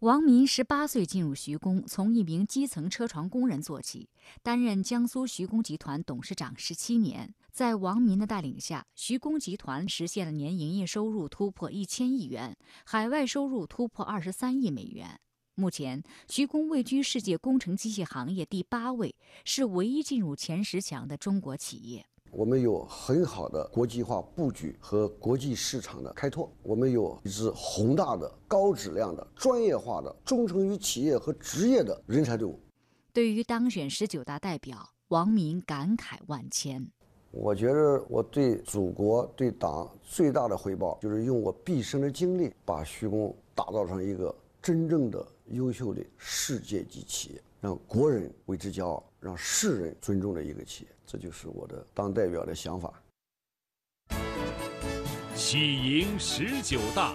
王民十八岁进入徐工，从一名基层车床工人做起，担任江苏徐工集团董事长十七年。在王民的带领下，徐工集团实现了年营业收入突破一千亿元，海外收入突破二十三亿美元。目前，徐工位居世界工程机械行业第八位，是唯一进入前十强的中国企业。我们有很好的国际化布局和国际市场的开拓，我们有一支宏大的、高质量的、专业化的、忠诚于企业和职业的人才队伍。对于当选十九大代表，王明感慨万千。我觉得我对祖国、对党最大的回报，就是用我毕生的精力，把徐工打造成一个真正的优秀的世界级企业。让国人为之骄傲，让世人尊重的一个企业，这就是我的当代表的想法。喜迎十九大。